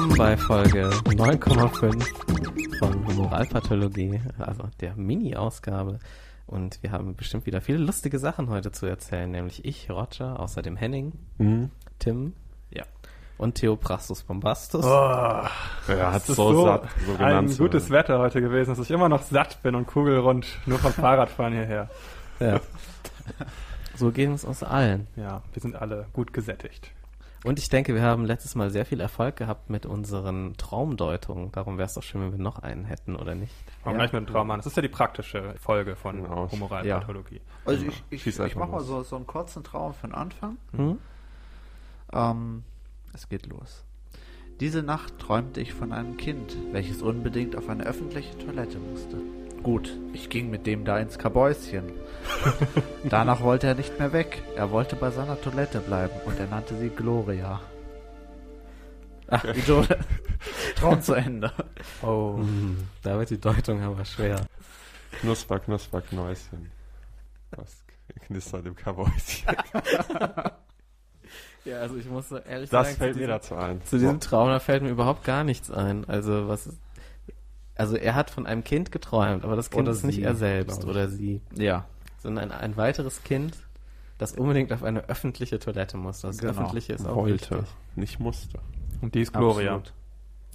willkommen bei Folge 9,5 von Moralpathologie, also der Mini-Ausgabe. Und wir haben bestimmt wieder viele lustige Sachen heute zu erzählen, nämlich ich, Roger, außerdem Henning, Mhm. Tim Ja. und Theoprastus Bombastus. Oh, Ja, hat es so, so satt, so ein genannt. gutes Wetter heute gewesen, dass ich immer noch satt bin und kugelrund nur vom Fahrradfahren hierher. Ja. So geht es uns allen. Ja, wir sind alle gut gesättigt. Und ich denke, wir haben letztes Mal sehr viel Erfolg gehabt mit unseren Traumdeutungen. Darum wäre es doch schön, wenn wir noch einen hätten, oder nicht? Fangen Ja. gleich mit dem Traum an. Das ist ja die praktische Folge von Genau. Humoralpathologie. Also ich, ich, ich einfach mache mal so, so einen kurzen Traum für den Anfang. Hm? Ähm, es geht los. Diese Nacht träumte ich von einem Kind, welches unbedingt auf eine öffentliche Toilette musste. Gut, ich ging mit dem da ins Kabäuschen. Danach wollte er nicht mehr weg. Er wollte bei seiner Toilette bleiben und er nannte sie Gloria. Ach, so, Traum zu Ende. Oh. Hm, Da wird die Deutung aber schwer. Knusper, Knusper, Knäuschen. Was knistert im Kabäuschen? Ja, also ich muss ehrlich Das sagen, fällt zu mir diesem, dazu ein. zu diesem Traum, da fällt mir überhaupt gar nichts ein. Also was ist, also er hat von einem Kind geträumt, aber das Kind Oder ist nicht er selbst oder sie, Ja, sondern ein, ein weiteres Kind, das unbedingt auf eine öffentliche Toilette muss. Das Genau. öffentliche ist auch Wollte, wichtig. nicht musste. Und die ist Gloria. absolut.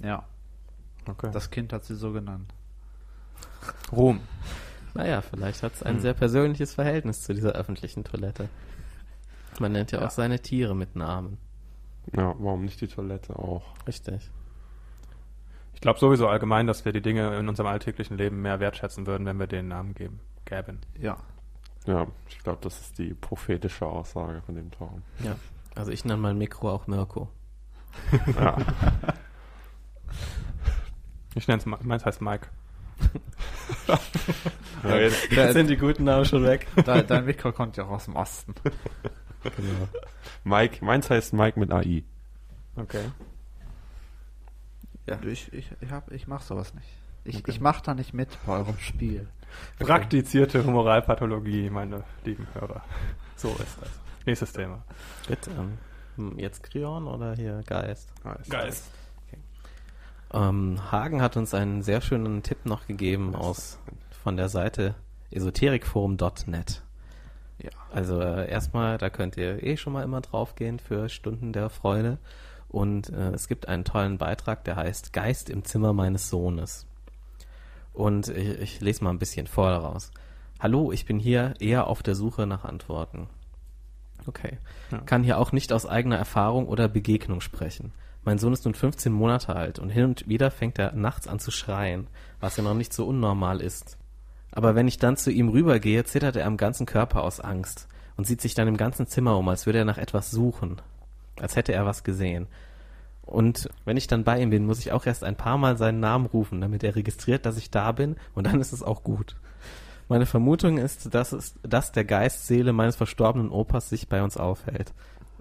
Ja, Okay. das Kind hat sie so genannt. Ruhm. Naja, vielleicht hat es ein Hm. sehr persönliches Verhältnis zu dieser öffentlichen Toilette. Man nennt ja, Ja. auch seine Tiere mit Namen. Ja, warum nicht die Toilette auch? Richtig. Ich glaube sowieso allgemein, dass wir die Dinge in unserem alltäglichen Leben mehr wertschätzen würden, wenn wir denen Namen geben. Gäben. Ja, Ja, ich glaube, das ist die prophetische Aussage von dem Traum. Ja. Also ich nenne mein Mikro auch Mirko. Ja, Ich nenne es, meins heißt Mike. ja jetzt, Jetzt sind die guten Namen schon weg. dein, dein Mikro kommt ja auch aus dem Osten. Genau. Mike, meins heißt Mike mit AI. Okay. Ja. Ich, ich, ich, hab, ich mach sowas nicht. Ich, Okay. ich mach da nicht mit bei eurem Spiel. Praktizierte Humoralpathologie, meine lieben Hörer. So ist das. Nächstes Thema. Bitte. ähm, Jetzt Krion oder hier Geist? Geist. Ähm, Hagen hat uns einen sehr schönen Tipp noch gegeben aus von der Seite esoterikforum.net. Ja. Also äh, erstmal, da könnt ihr eh schon mal immer draufgehen für Stunden der Freude. Und äh, es gibt einen tollen Beitrag, der heißt Geist im Zimmer meines Sohnes. Und ich, ich lese mal ein bisschen vor daraus. Hallo, ich bin hier eher auf der Suche nach Antworten. Okay. Ja. Kann hier auch nicht aus eigener Erfahrung oder Begegnung sprechen. Mein Sohn ist nun 15 Monate alt und hin und wieder fängt er nachts an zu schreien, was ja noch nicht so unnormal ist. Aber wenn ich dann zu ihm rübergehe, zittert er am ganzen Körper aus Angst und sieht sich dann im ganzen Zimmer um, als würde er nach etwas suchen, als hätte er was gesehen. Und wenn ich dann bei ihm bin, muss ich auch erst ein paar Mal seinen Namen rufen, damit er registriert, dass ich da bin und dann ist es auch gut. Meine Vermutung ist, dass, es, dass der Geistseele meines verstorbenen Opas sich bei uns aufhält.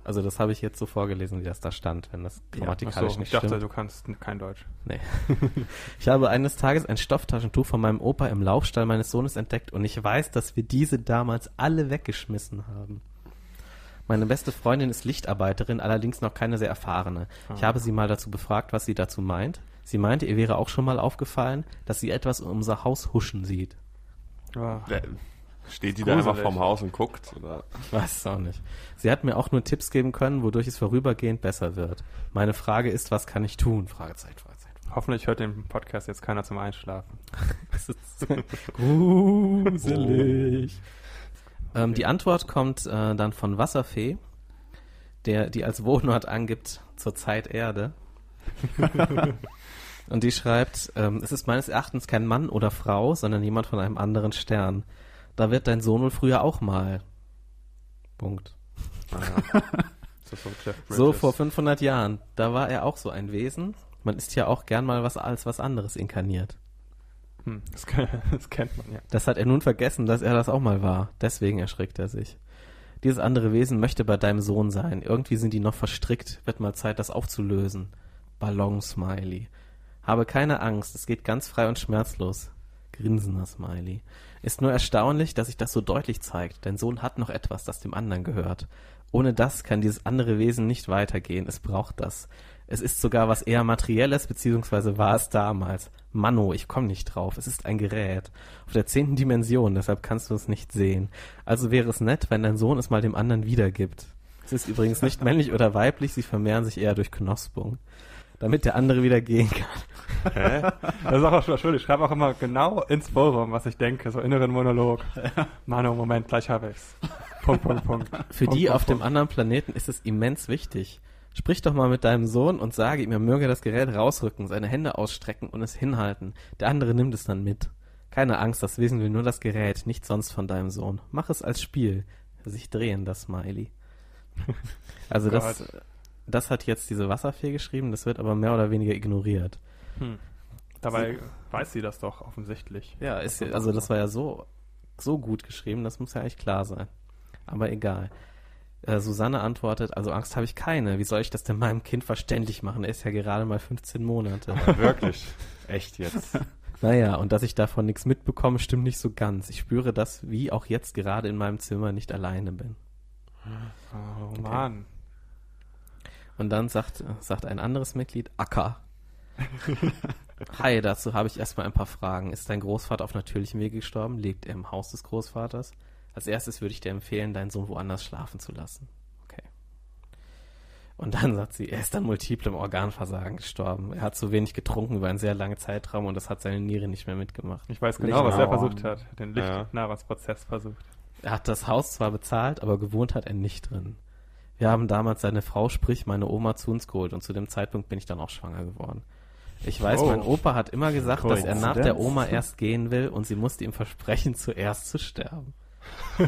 Also das habe ich jetzt so vorgelesen, wie das da stand, wenn das grammatikalisch Achso, nicht ich dachte, stimmt. du kannst kein Deutsch. Nee. ich habe eines Tages ein Stofftaschentuch von meinem Opa im Laufstall meines Sohnes entdeckt und ich weiß, dass wir diese damals alle weggeschmissen haben. Meine beste Freundin ist Lichtarbeiterin, allerdings noch keine sehr erfahrene. Ich Ah. habe sie mal dazu befragt, was sie dazu meint. Sie meinte, ihr wäre auch schon mal aufgefallen, dass sie etwas um unser Haus huschen sieht. Ja. Der- Steht die da einfach vorm Haus und guckt? Oder? Ich weiß es auch nicht. Sie hat mir auch nur Tipps geben können, wodurch es vorübergehend besser wird. Meine Frage ist, was kann ich tun? Fragezeichen, Fragezeichen. Hoffentlich hört den Podcast jetzt keiner zum Einschlafen. Das ist gruselig. Ähm, die Antwort kommt äh, dann von Wasserfee, der die als Wohnort angibt zur Zeit Erde. Und die schreibt, ähm, es ist meines Erachtens kein Mann oder Frau, sondern jemand von einem anderen Stern. Da wird dein Sohn wohl früher auch mal. Punkt. Das so, vor 500 Jahren. Da war er auch so ein Wesen. Man ist ja auch gern mal was als was anderes inkarniert. Hm, das, kann, das kennt man ja. Das hat er nun vergessen, dass er das auch mal war. Deswegen erschrickt er sich. Dieses andere Wesen möchte bei deinem Sohn sein. Irgendwie sind die noch verstrickt. Wird mal Zeit, das aufzulösen. Ballon-Smiley. Habe keine Angst, es geht ganz frei und schmerzlos. Grinsender Smiley. Ist nur erstaunlich, dass sich das so deutlich zeigt. Dein Sohn hat noch etwas, das dem anderen gehört. Ohne das kann dieses andere Wesen nicht weitergehen. Es braucht das. Es ist sogar was eher Materielles, beziehungsweise war es damals. Manno, ich komme nicht drauf. Es ist ein Gerät. Auf der zehnten Dimension, deshalb kannst du es nicht sehen. Also wäre es nett, wenn dein Sohn es mal dem anderen wiedergibt. Es ist übrigens nicht männlich oder weiblich, sie vermehren sich eher durch Knospung. Damit der andere wieder gehen kann. Hä? Das ist auch schon schön. Ich schreibe auch immer genau ins Forum, was ich denke. So inneren Monolog. Manu, Moment, gleich habe ich's. Punkt, Punkt, Punkt. Für Punkt, die Punkt, auf dem Punkt. anderen Planeten ist es immens wichtig. Sprich doch mal mit deinem Sohn und sage ihm, er möge das Gerät rausrücken, seine Hände ausstrecken und es hinhalten. Der andere nimmt es dann mit. Keine Angst, das Wesen will nur das Gerät, nicht sonst von deinem Sohn. Mach es als Spiel. Sich drehen, das Smiley. Also das, Gott. das hat jetzt diese Wasserfee geschrieben, das wird aber mehr oder weniger ignoriert. Hm. Dabei weiß sie das doch offensichtlich. Ja, ist, also das war ja so, so gut geschrieben, das muss ja eigentlich klar sein. Aber egal. Äh, Susanne antwortet, also Angst habe ich keine. Wie soll ich das denn meinem Kind verständlich machen? Er ist ja gerade mal 15 Monate. Wirklich. Echt jetzt. naja, und dass ich davon nichts mitbekomme, stimmt nicht so ganz. Ich spüre das, wie auch jetzt gerade in meinem Zimmer nicht alleine bin. Oh Mann. Und dann sagt, sagt ein anderes Mitglied, Acker. Hi, dazu habe ich erstmal ein paar Fragen. Ist dein Großvater auf natürlichem Wege gestorben? Lebt er im Haus des Großvaters? Als erstes würde ich dir empfehlen, deinen Sohn woanders schlafen zu lassen. Okay. Und dann sagt sie, er ist an multiplem Organversagen gestorben. Er hat zu wenig getrunken über einen sehr langen Zeitraum und das hat seine Niere nicht mehr mitgemacht. Ich weiß genau, was er versucht hat. Den Ja. Lichtnahrungsprozess versucht. Er hat das Haus zwar bezahlt, aber gewohnt hat er nicht drin. Wir haben damals seine Frau, sprich meine Oma, zu uns geholt und zu dem Zeitpunkt bin ich dann auch schwanger geworden. Ich weiß, Oh. mein Opa hat immer gesagt, dass er nach der. Oma erst gehen will und sie musste ihm versprechen, zuerst zu sterben.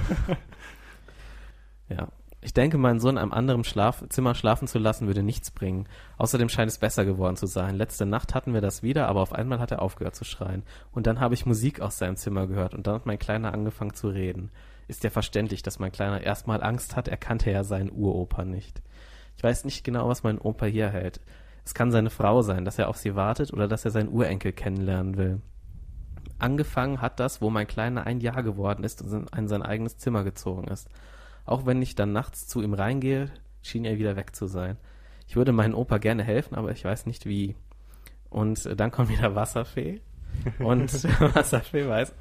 ja. Ich denke, meinen Sohn in einem anderen Schlaf Zimmer schlafen zu lassen, würde nichts bringen. Außerdem scheint es besser geworden zu sein. Letzte Nacht hatten wir das wieder, aber auf einmal hat er aufgehört zu schreien. Und dann habe ich Musik aus seinem Zimmer gehört und dann hat mein Kleiner angefangen zu reden. Ist ja verständlich, dass mein Kleiner erstmal Angst hat, er kannte ja seinen Uropa nicht. Ich weiß nicht genau, was mein Opa hier hält. Es kann seine Frau sein, dass er auf sie wartet oder dass er seinen Urenkel kennenlernen will. Angefangen hat das, wo mein Kleiner ein Jahr geworden ist und in sein eigenes Zimmer gezogen ist. Auch wenn ich dann nachts zu ihm reingehe, schien er wieder weg zu sein. Ich würde meinen Opa gerne helfen, aber ich weiß nicht wie. Und äh, dann kommt wieder Wasserfee. Und Wasserfee weiß,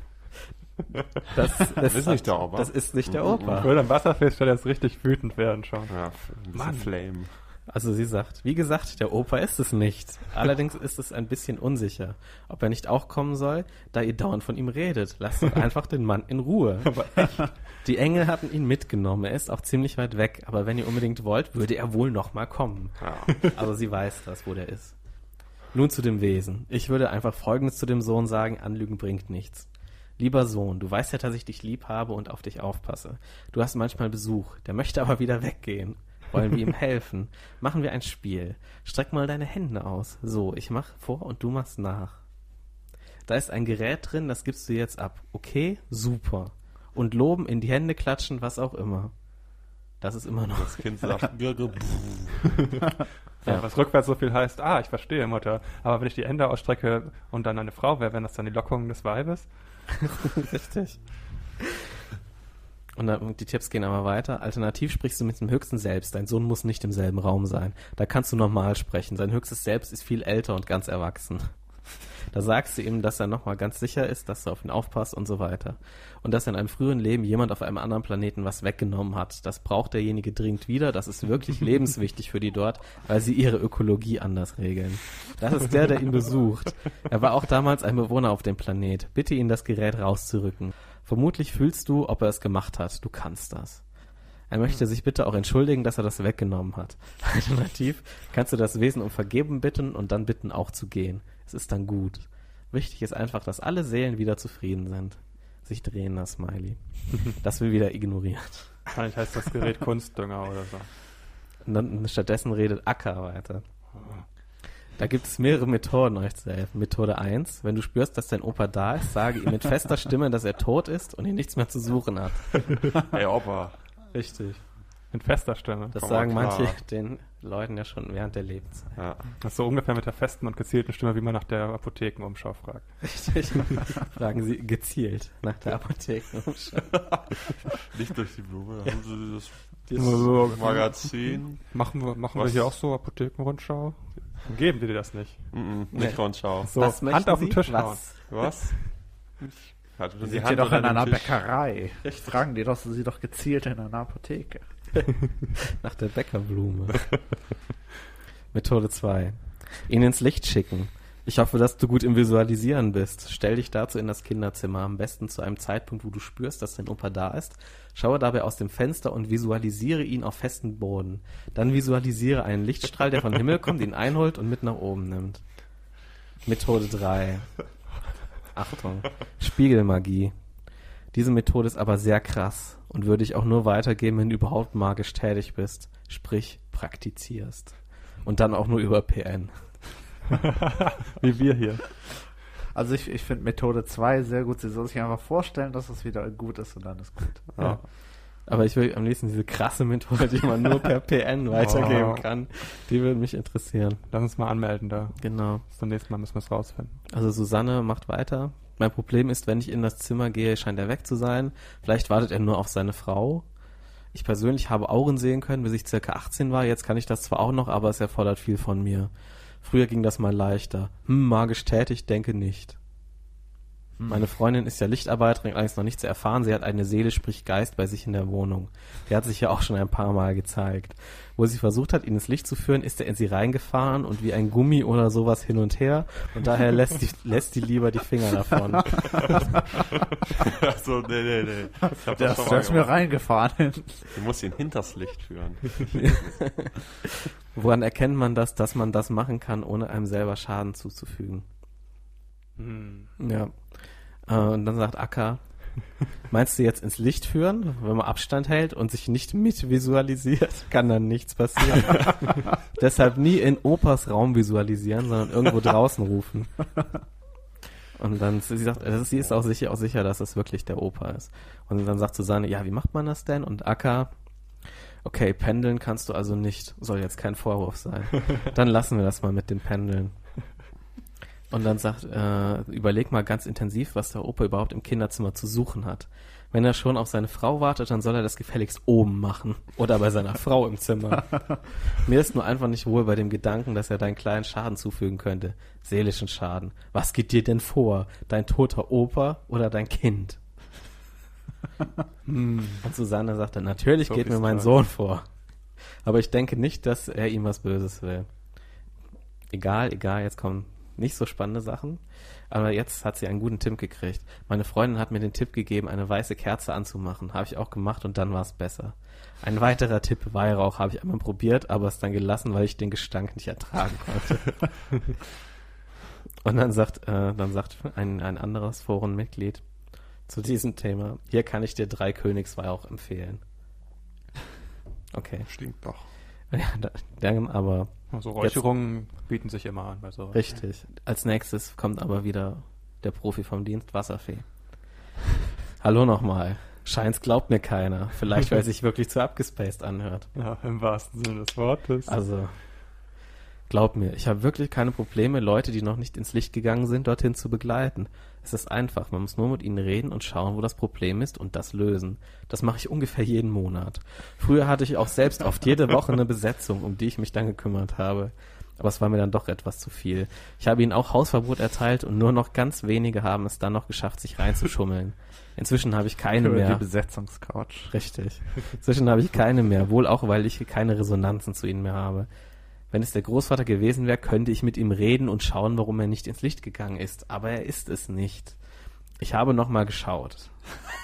das, das, ist nicht der Opa. Das ist nicht der Mhm. Opa. Ich würde am Wasserfest schon jetzt richtig wütend werden schon. Ja, Mann. Flame. Also sie sagt, wie gesagt, der Opa ist es nicht. Allerdings ist es ein bisschen unsicher, ob er nicht auch kommen soll, da ihr dauernd von ihm redet. Lasst doch einfach den Mann in Ruhe. Die Engel hatten ihn mitgenommen. Er ist auch ziemlich weit weg, aber wenn ihr unbedingt wollt, würde er wohl noch mal kommen. Also sie weiß das, wo der ist. Nun zu dem Wesen. Ich würde einfach Folgendes zu dem Sohn sagen, Anlügen bringt nichts. Lieber Sohn, du weißt ja, dass ich dich lieb habe und auf dich aufpasse. Du hast manchmal Besuch, der möchte aber wieder weggehen. Wollen wir ihm helfen? Machen wir ein Spiel. Streck mal deine Hände aus. So, ich mach vor und du machst nach. Da ist ein Gerät drin, das gibst du jetzt ab. Okay? Super. Und loben, in die Hände klatschen, was auch immer. Das ist immer noch. Das Kind sagt, Ja. Was rückwärts so viel heißt, ah, ich verstehe, Mutter. Aber wenn ich die Hände ausstrecke und dann eine Frau wäre, wären das dann die Lockungen des Weibes? Richtig. Und dann, die Tipps gehen aber weiter. Alternativ sprichst du mit dem höchsten Selbst. Dein Sohn muss nicht im selben Raum sein. Da kannst du normal sprechen. Sein höchstes Selbst ist viel älter und ganz erwachsen. Da sagst du ihm, dass er nochmal ganz sicher ist, dass du auf ihn aufpasst und so weiter. Und dass in einem früheren Leben jemand auf einem anderen Planeten was weggenommen hat. Das braucht derjenige dringend wieder. Das ist wirklich lebenswichtig für die dort, weil sie ihre Ökologie anders regeln. Das ist der, der ihn besucht. Er war auch damals ein Bewohner auf dem Planet. Bitte ihn, das Gerät rauszurücken. Vermutlich fühlst du, ob er es gemacht hat. Du kannst das. Er möchte sich bitte auch entschuldigen, dass er das weggenommen hat. Alternativ kannst du das Wesen um Vergeben bitten und dann bitten, auch zu gehen. Es ist dann gut. Wichtig ist einfach, dass alle Seelen wieder zufrieden sind. Sich drehen, das Smiley. Das will wieder ignoriert. Wahrscheinlich heißt das Gerät Kunstdünger oder so. Und dann stattdessen redet Acker weiter. Da gibt es mehrere Methoden, euch zu helfen. Methode 1, wenn du spürst, dass dein Opa da ist, sage ihm mit fester Stimme, dass er tot ist und ihn nichts mehr zu suchen hat. Ey, Opa. Richtig. In fester Stimme. Das Komm sagen mal klar. manche den Leuten ja schon während der Lebenszeit. Ja. Das ist so ungefähr mit der festen und gezielten Stimme, wie man nach der Apothekenumschau fragt. Richtig. Fragen sie gezielt nach der Apotheke. Nicht durch die Blume. Haben Sie das Das. Magazin. Machen wir, machen wir hier auch so Apothekenrundschau? Geben die dir das nicht. Mhm, nicht Rundschau. So, Was Hand auf den Sie? Tisch Was? hauen. Was? Hatte Sie die sind Hand doch in einer Tisch. Bäckerei. Fragen die doch sie doch gezielt in einer Apotheke. Nach der Bäckerblume. Methode 2. Ihn ins Licht schicken. Ich hoffe, dass du gut im Visualisieren bist. Stell dich dazu in das Kinderzimmer, am besten zu einem Zeitpunkt, wo du spürst, dass dein Opa da ist. Schaue dabei aus dem Fenster und visualisiere ihn auf festem Boden. Dann visualisiere einen Lichtstrahl, der vom Himmel kommt, ihn einholt und mit nach oben nimmt. Methode 3. Achtung. Spiegelmagie. Diese Methode ist aber sehr krass und würde ich auch nur weitergeben, wenn du überhaupt magisch tätig bist. Sprich, praktizierst. Und dann auch nur über PN. Wie wir hier. Also ich, ich finde Methode 2 sehr gut. Sie soll sich einfach vorstellen, dass es wieder gut ist und dann ist gut. Ja. Aber ich will am liebsten diese krasse Methode, die man nur per PN weitergeben Oh. kann. Die würde mich interessieren. Lass uns mal anmelden da. Genau. Bis zum nächsten Mal müssen wir es rausfinden. Also Susanne macht weiter. Mein Problem ist, wenn ich in das Zimmer gehe, scheint er weg zu sein. Vielleicht wartet er nur auf seine Frau. Ich persönlich habe Auren sehen können, bis ich circa 18 war. Jetzt kann ich das zwar auch noch, aber es erfordert viel von mir. Früher ging das mal leichter. Hm, magisch tätig, denke nicht. Meine Freundin ist ja Lichtarbeiterin, allerdings noch nicht zu erfahren. Sie hat eine Seele, sprich Geist, bei sich in der Wohnung. Der hat sich ja auch schon ein paar Mal gezeigt. Wo sie versucht hat, ihn ins Licht zu führen, ist er in sie reingefahren und wie ein Gummi oder sowas hin und her. Und daher lässt die, lässt die lieber die Finger davon. Achso, nee, nee, nee. Ich hab Der das schon mir reingefahren. Du musst ihn hinters Licht führen. Woran erkennt man das, dass man das machen kann, ohne einem selber Schaden zuzufügen? Hm. Ja. Äh, und dann sagt Akka, meinst du jetzt ins Licht führen, wenn man Abstand hält und sich nicht mit visualisiert, kann dann nichts passieren. Deshalb nie in Opas Raum visualisieren, sondern irgendwo draußen rufen. Und dann, sie sagt, also sie ist auch sicher, auch sicher, dass es wirklich der Opa ist. Und dann sagt Susanne, ja, wie macht man das denn? Und Akka, okay, pendeln kannst du also nicht. Soll jetzt kein Vorwurf sein. Dann lassen wir das mal mit dem Pendeln. Und dann sagt, äh, überleg mal ganz intensiv, was der Opa überhaupt im Kinderzimmer zu suchen hat. Wenn er schon auf seine Frau wartet, dann soll er das gefälligst oben machen. Oder bei seiner Frau im Zimmer. Mir ist nur einfach nicht wohl bei dem Gedanken, dass er deinen kleinen Schaden zufügen könnte. Seelischen Schaden. Was geht dir denn vor? Dein toter Opa oder dein Kind? Und Susanne sagte, natürlich So geht mir mein. Sohn vor. Aber ich denke nicht, dass er ihm was Böses will. Egal, egal, jetzt kommen nicht so spannende Sachen. Aber jetzt hat sie einen guten Tipp gekriegt. Meine Freundin hat mir den Tipp gegeben, eine weiße Kerze anzumachen. Habe ich auch gemacht und dann war es besser. Ein weiterer Tipp, Weihrauch, habe ich einmal probiert, aber es dann gelassen, weil ich den Gestank nicht ertragen konnte. und dann sagt, äh, dann sagt ein, ein anderes Forenmitglied zu diesem Thema, hier kann ich dir drei Königsweihrauch empfehlen. Okay. Stinkt doch. Ja, da- dann aber Also Räucherungen bieten sich immer an bei so. Richtig. Als nächstes kommt aber wieder der Profi vom Dienst, Wasserfee. Hallo nochmal. Scheint's glaubt mir keiner. Vielleicht, weil es sich wirklich zu abgespaced anhört. Ja, im wahrsten Sinne des Wortes. Also, glaub mir, ich habe wirklich keine Probleme, Leute, die noch nicht ins Licht gegangen sind, dorthin zu begleiten. Es ist einfach, man muss nur mit ihnen reden und schauen, wo das Problem ist und das lösen. Das mache ich ungefähr jeden Monat. Früher hatte ich auch selbst oft jede Woche eine Besetzung, um die ich mich dann gekümmert habe. Aber es war mir dann doch etwas zu viel. Ich habe ihnen auch Hausverbot erteilt und nur noch ganz wenige haben es dann noch geschafft, sich reinzuschummeln. Inzwischen habe ich keine Über die mehr. Besetzungscouch. Richtig. Inzwischen habe ich keine mehr, wohl auch, weil ich keine Resonanzen zu ihnen mehr habe. Wenn es der Großvater gewesen wäre, könnte ich mit ihm reden und schauen, warum er nicht ins Licht gegangen ist. Aber er ist es nicht. Ich habe nochmal geschaut.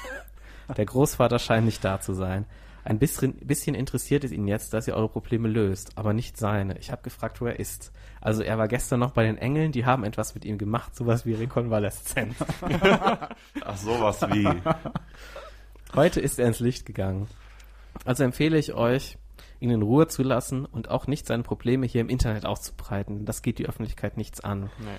Der Großvater scheint nicht da zu sein. Ein bisschen, bisschen interessiert es ihn jetzt, dass ihr eure Probleme löst, aber nicht seine. Ich habe gefragt, wo er ist. Also er war gestern noch bei den Engeln, die haben etwas mit ihm gemacht, sowas wie Rekonvaleszenz. Ach, sowas wie. Heute ist er ins Licht gegangen. Also empfehle ich euch, ihn in Ruhe zu lassen und auch nicht seine Probleme hier im Internet auszubreiten. Das geht die Öffentlichkeit nichts an. Nee.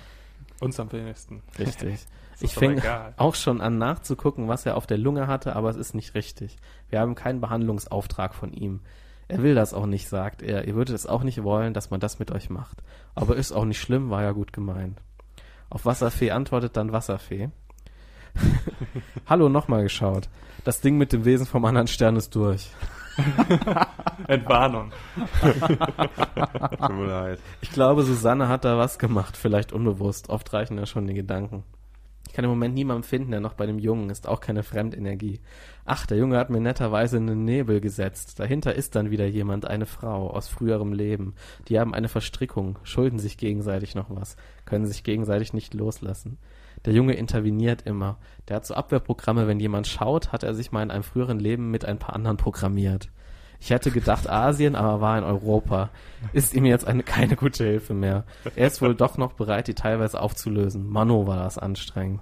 Uns am wenigsten. Richtig. ich fing auch schon an nachzugucken, was er auf der Lunge hatte, aber es ist nicht richtig. Wir haben keinen Behandlungsauftrag von ihm. Er will das auch nicht, sagt er. Ihr würdet es auch nicht wollen, dass man das mit euch macht. Aber ist auch nicht schlimm, war ja gut gemeint. Auf Wasserfee antwortet dann Wasserfee. Hallo, nochmal geschaut. Das Ding mit dem Wesen vom anderen Stern ist durch. Entwarnung. Tut mir leid. Ich glaube, Susanne hat da was gemacht, vielleicht unbewusst. Oft reichen ja schon die Gedanken. Ich kann im Moment niemanden finden, der noch bei dem Jungen ist, auch keine Fremdenergie. Ach, der Junge hat mir netterweise in den Nebel gesetzt. Dahinter ist dann wieder jemand, eine Frau aus früherem Leben. Die haben eine Verstrickung, schulden sich gegenseitig noch was, können sich gegenseitig nicht loslassen. Der Junge interveniert immer. Der hat so Abwehrprogramme, wenn jemand schaut, hat er sich mal in einem früheren Leben mit ein paar anderen programmiert. Ich hätte gedacht Asien, aber war in Europa. Ist ihm jetzt eine, keine gute Hilfe mehr. Er ist wohl doch noch bereit, die teilweise aufzulösen. Mano war das anstrengend.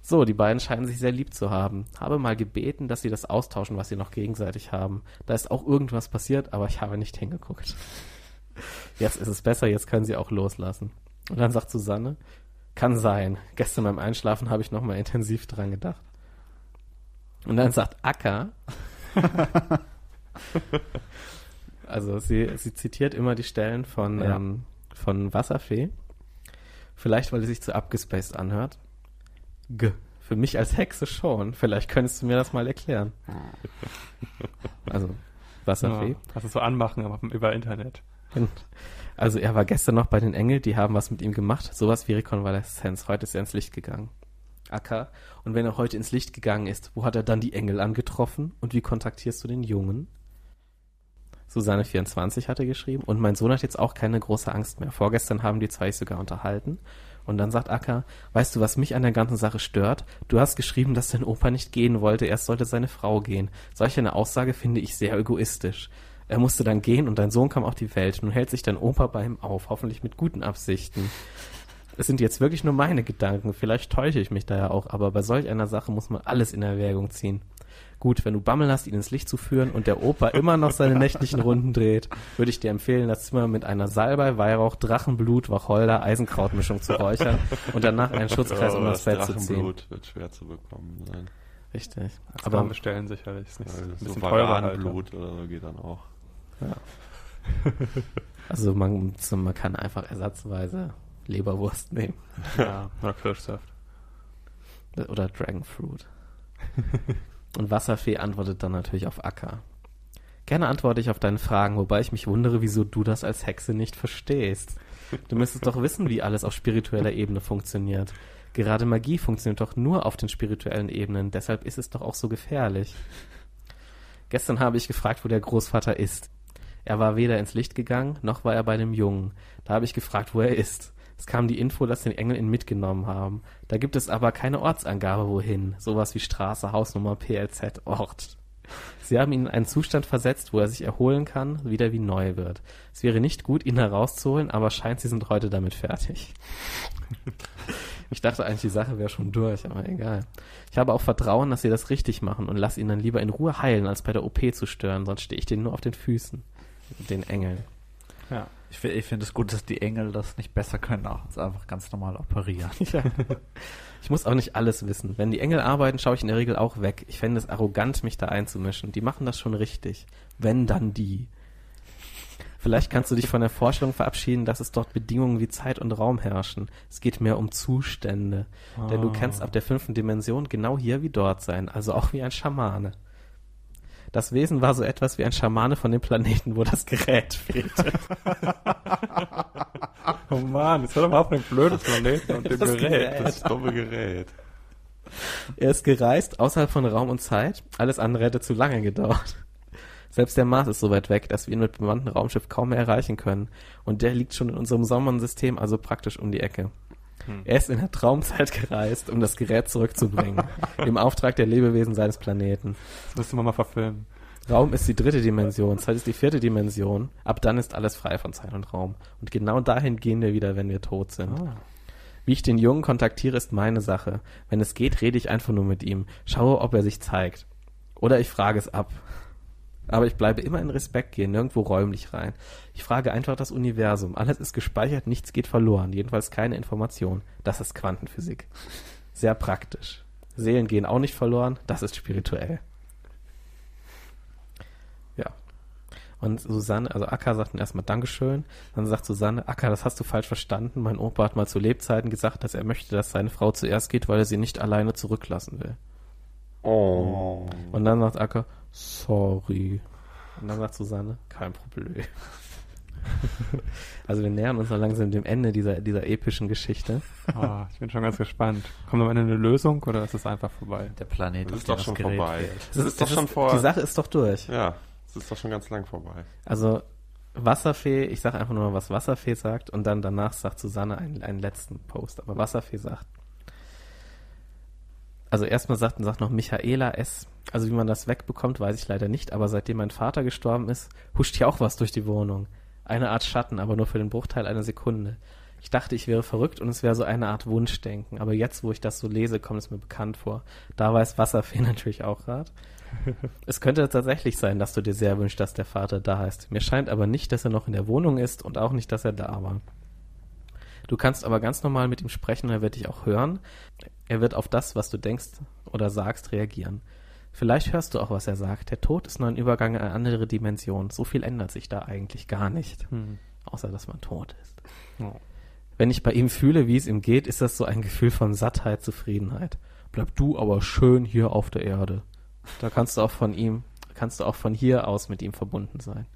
So, die beiden scheinen sich sehr lieb zu haben. Habe mal gebeten, dass sie das austauschen, was sie noch gegenseitig haben. Da ist auch irgendwas passiert, aber ich habe nicht hingeguckt. Jetzt ist es besser, jetzt können sie auch loslassen. Und dann sagt Susanne, kann sein. Gestern beim Einschlafen habe ich nochmal intensiv dran gedacht. Und dann sagt Akka, also sie, sie zitiert immer die Stellen von, Ja. ähm, von Wasserfee. Vielleicht, weil sie sich zu abgespaced anhört. G. Für mich als Hexe schon. Vielleicht könntest du mir das mal erklären. Also, Wasserfee. Ja, kannst du so anmachen aber über Internet. Also er war gestern noch bei den Engeln, die haben was mit ihm gemacht, sowas wie Rekonvaleszenz. Heute ist er ins Licht gegangen. Acker. Und wenn er heute ins Licht gegangen ist, wo hat er dann die Engel angetroffen? Und wie kontaktierst du den Jungen? Susanne 24 hatte geschrieben und mein Sohn hat jetzt auch keine große Angst mehr. Vorgestern haben die zwei sich sogar unterhalten. Und dann sagt Acker, weißt du, was mich an der ganzen Sache stört? Du hast geschrieben, dass dein Opa nicht gehen wollte, erst sollte seine Frau gehen. Solch eine Aussage finde ich sehr egoistisch. Er musste dann gehen und dein Sohn kam auf die Welt. Nun hält sich dein Opa bei ihm auf, hoffentlich mit guten Absichten. Es sind jetzt wirklich nur meine Gedanken, vielleicht täusche ich mich da ja auch, aber bei solch einer Sache muss man alles in Erwägung ziehen. Gut, wenn du Bammel hast, ihn ins Licht zu führen und der Opa immer noch seine nächtlichen Runden dreht, würde ich dir empfehlen, das Zimmer mit einer Salbei, Weihrauch, Drachenblut, Wacholder, Eisenkrautmischung zu räuchern und danach einen Schutzkreis um Aber das Bett zu ziehen. Drachenblut wird schwer zu bekommen sein. Richtig. Das Aber bestellen sicherlich. Ist nicht, ein so bisschen teurer halt. Varanblut oder so geht dann auch. also man, man kann einfach ersatzweise Leberwurst nehmen Ja, oder Kirschsaft. oder Dragonfruit. Und Wasserfee antwortet dann natürlich auf Acker. Gerne antworte ich auf deine Fragen, wobei ich mich wundere, wieso du das als Hexe nicht verstehst. Du müsstest doch wissen, wie alles auf spiritueller Ebene funktioniert. Gerade Magie funktioniert doch nur auf den spirituellen Ebenen, deshalb ist es doch auch so gefährlich. Gestern habe ich gefragt, wo der Großvater ist. Er war weder ins Licht gegangen, noch war er bei dem Jungen. Da habe ich gefragt, wo er ist. Es kam die Info, dass den Engel ihn mitgenommen haben. Da gibt es aber keine Ortsangabe, wohin. Sowas wie Straße, Hausnummer, PLZ, Ort. Sie haben ihn in einen Zustand versetzt, wo er sich erholen kann, wieder wie neu wird. Es wäre nicht gut, ihn herauszuholen, aber scheint, sie sind heute damit fertig. Ich dachte eigentlich, die Sache wäre schon durch, aber egal. Ich habe auch Vertrauen, dass sie das richtig machen und lass ihn dann lieber in Ruhe heilen, als bei der OP zu stören, sonst stehe ich denen nur auf den Füßen. Den Engeln. Ja. Ich, ich finde es gut, dass die Engel das nicht besser können, als einfach ganz normal operieren. Ja. Ich muss auch nicht alles wissen. Wenn die Engel arbeiten, schaue ich in der Regel auch weg. Ich fände es arrogant, mich da einzumischen. Die machen das schon richtig. Wenn dann die. Vielleicht kannst du dich von der Vorstellung verabschieden, dass es dort Bedingungen wie Zeit und Raum herrschen. Es geht mehr um Zustände. Denn du Ah. kannst ab der fünften Dimension genau hier wie dort sein, also auch wie ein Schamane. Das Wesen war so etwas wie ein Schamane von dem Planeten, wo das Gerät fehlte. Oh Mann, jetzt hör doch mal auf mit dem blöden Planeten und dem Das Gerät. Gerät. Das dumme Gerät. Er ist gereist außerhalb von Raum und Zeit. Alles andere hätte zu lange gedauert. Selbst der Mars ist so weit weg, dass wir ihn mit bemannten Raumschiff kaum mehr erreichen können. Und der liegt schon in unserem Sonnensystem, also praktisch um die Ecke. Hm. Er ist in der Traumzeit gereist, um das Gerät zurückzubringen. Im Auftrag der Lebewesen seines Planeten. Das müsste man mal verfilmen. Raum ist die dritte Dimension, Zeit ist die vierte Dimension. Ab dann ist alles frei von Zeit und Raum. Und genau dahin gehen wir wieder, wenn wir tot sind. Ah. Wie ich den Jungen kontaktiere, ist meine Sache. Wenn es geht, rede ich einfach nur mit ihm. Schaue, ob er sich zeigt. Oder ich frage es ab. Aber ich bleibe immer in Respekt gehen, nirgendwo räumlich rein. Ich frage einfach das Universum. Alles ist gespeichert, nichts geht verloren. Jedenfalls keine Information. Das ist Quantenphysik. Sehr praktisch. Seelen gehen auch nicht verloren. Das ist spirituell. Ja. Und Susanne, also Akka sagt dann erstmal Dankeschön. Dann sagt Susanne, Akka, das hast du falsch verstanden. Mein Opa hat mal zu Lebzeiten gesagt, dass er möchte, dass seine Frau zuerst geht, weil er sie nicht alleine zurücklassen will. Oh. Und dann sagt Akka, sorry. Und dann sagt Susanne, kein Problem. also wir nähern uns noch langsam dem Ende dieser, dieser epischen Geschichte. Oh, ich bin schon ganz gespannt. Kommt am Ende eine Lösung oder ist es einfach vorbei? Der Planet, Das ist doch schon Gerät vorbei. Das ist doch schon vor. Die Sache ist doch durch. Ja, das ist doch schon ganz lang vorbei. Also Wasserfee, ich sage einfach nur mal, was Wasserfee sagt und dann danach sagt Susanne einen, einen letzten Post. Aber Wasserfee sagt, also erstmal sagt, sagt noch Michaela S. Also wie man das wegbekommt, weiß ich leider nicht, aber seitdem mein Vater gestorben ist, huscht hier auch was durch die Wohnung. Eine Art Schatten, aber nur für den Bruchteil einer Sekunde. Ich dachte, ich wäre verrückt und es wäre so eine Art Wunschdenken. Aber jetzt, wo ich das so lese, kommt es mir bekannt vor. Da weiß Wasserfee natürlich auch grad. Es könnte tatsächlich sein, dass du dir sehr wünschst, dass der Vater da ist. Mir scheint aber nicht, dass er noch in der Wohnung ist und auch nicht, dass er da war. Du kannst aber ganz normal mit ihm sprechen und er wird dich auch hören. Er wird auf das, was du denkst oder sagst, reagieren. Vielleicht hörst du auch, was er sagt. Der Tod ist nur ein Übergang in eine andere Dimension. So viel ändert sich da eigentlich gar nicht. Hm. Außer, dass man tot ist. Oh. Wenn ich bei ihm fühle, wie es ihm geht, ist das so ein Gefühl von Sattheit, Zufriedenheit. Bleib du aber schön hier auf der Erde. Da kannst du auch von ihm, kannst du auch von hier aus mit ihm verbunden sein.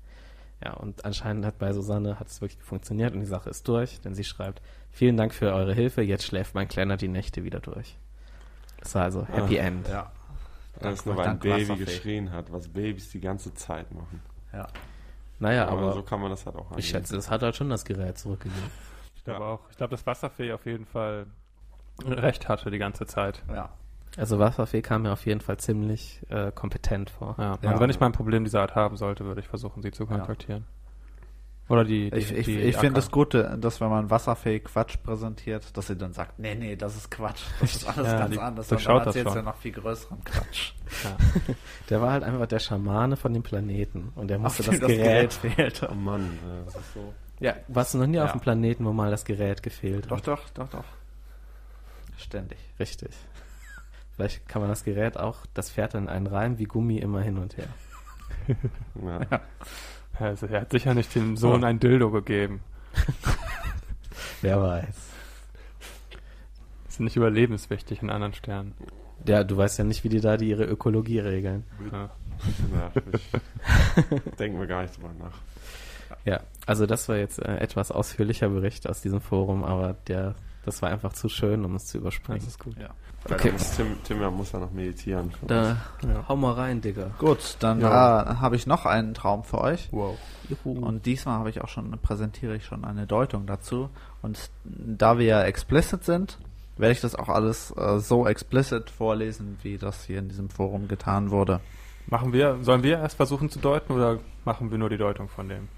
Ja, und anscheinend hat bei Susanne hat es wirklich funktioniert und die Sache ist durch, denn sie schreibt, vielen Dank für eure Hilfe, jetzt schläft mein Kleiner die Nächte wieder durch. Das war also Happy Ah. End. Ja. Nur weil ein Baby geschrien hat, was Babys die ganze Zeit machen. Ja. Naja, aber, aber so kann man das halt auch angehen. ich schätze, das hat halt schon das Gerät zurückgegeben. Ich glaube Ja. auch. Ich glaube, dass Wasserfee auf jeden Fall recht hatte die ganze Zeit. Ja. Also Wasserfee kam mir auf jeden Fall ziemlich äh, kompetent vor. Ja. Ja. Also wenn ich mal ein Problem dieser Art haben sollte, würde ich versuchen, sie zu kontaktieren. Oder die, die Ich, ich, die ich finde das Gute, dass wenn man wasserfähig Quatsch präsentiert, dass sie dann sagt, nee, nee, das ist Quatsch. Das ist alles Ja, ganz die anders. durchschaut Und dann das erzählt sie schon. ja noch viel größeren Quatsch. Ja. Der war halt einfach der Schamane von dem Planeten und der Auf musste dem das, Gerät. fehlte. Oh Mann, das ist so. Ja, warst du noch nie auf Ja. dem Planeten, wo mal das Gerät gefehlt Doch, hat? doch, doch, doch. Ständig. Richtig. Vielleicht kann man das Gerät auch, das fährt dann einen Reim wie Gummi immer hin und her. Ja. Also, er hat sicher nicht dem Sohn Oh. ein Dildo gegeben. Wer weiß. Das ist nicht überlebenswichtig in anderen Sternen. Ja, du weißt ja nicht, wie die da die ihre Ökologie regeln. Ja. Denken wir gar nicht drüber nach. Ja, also das war jetzt äh, etwas ausführlicher Bericht aus diesem Forum, aber der, das war einfach zu schön, um es zu überspringen. Das ist gut. Ja. Okay. Da muss Tim, Tim ja, muss ja noch meditieren. Da, Ja. hau mal rein, Digga. Gut, dann Ja. äh, habe ich noch einen Traum für euch. Wow. Juhu. Und diesmal habe ich auch schon, präsentiere ich schon eine Deutung dazu. Und da wir ja explicit sind, werde ich das auch alles äh, so explicit vorlesen, wie das hier in diesem Forum getan wurde. Machen wir, sollen wir erst versuchen zu deuten oder machen wir nur die Deutung von dem?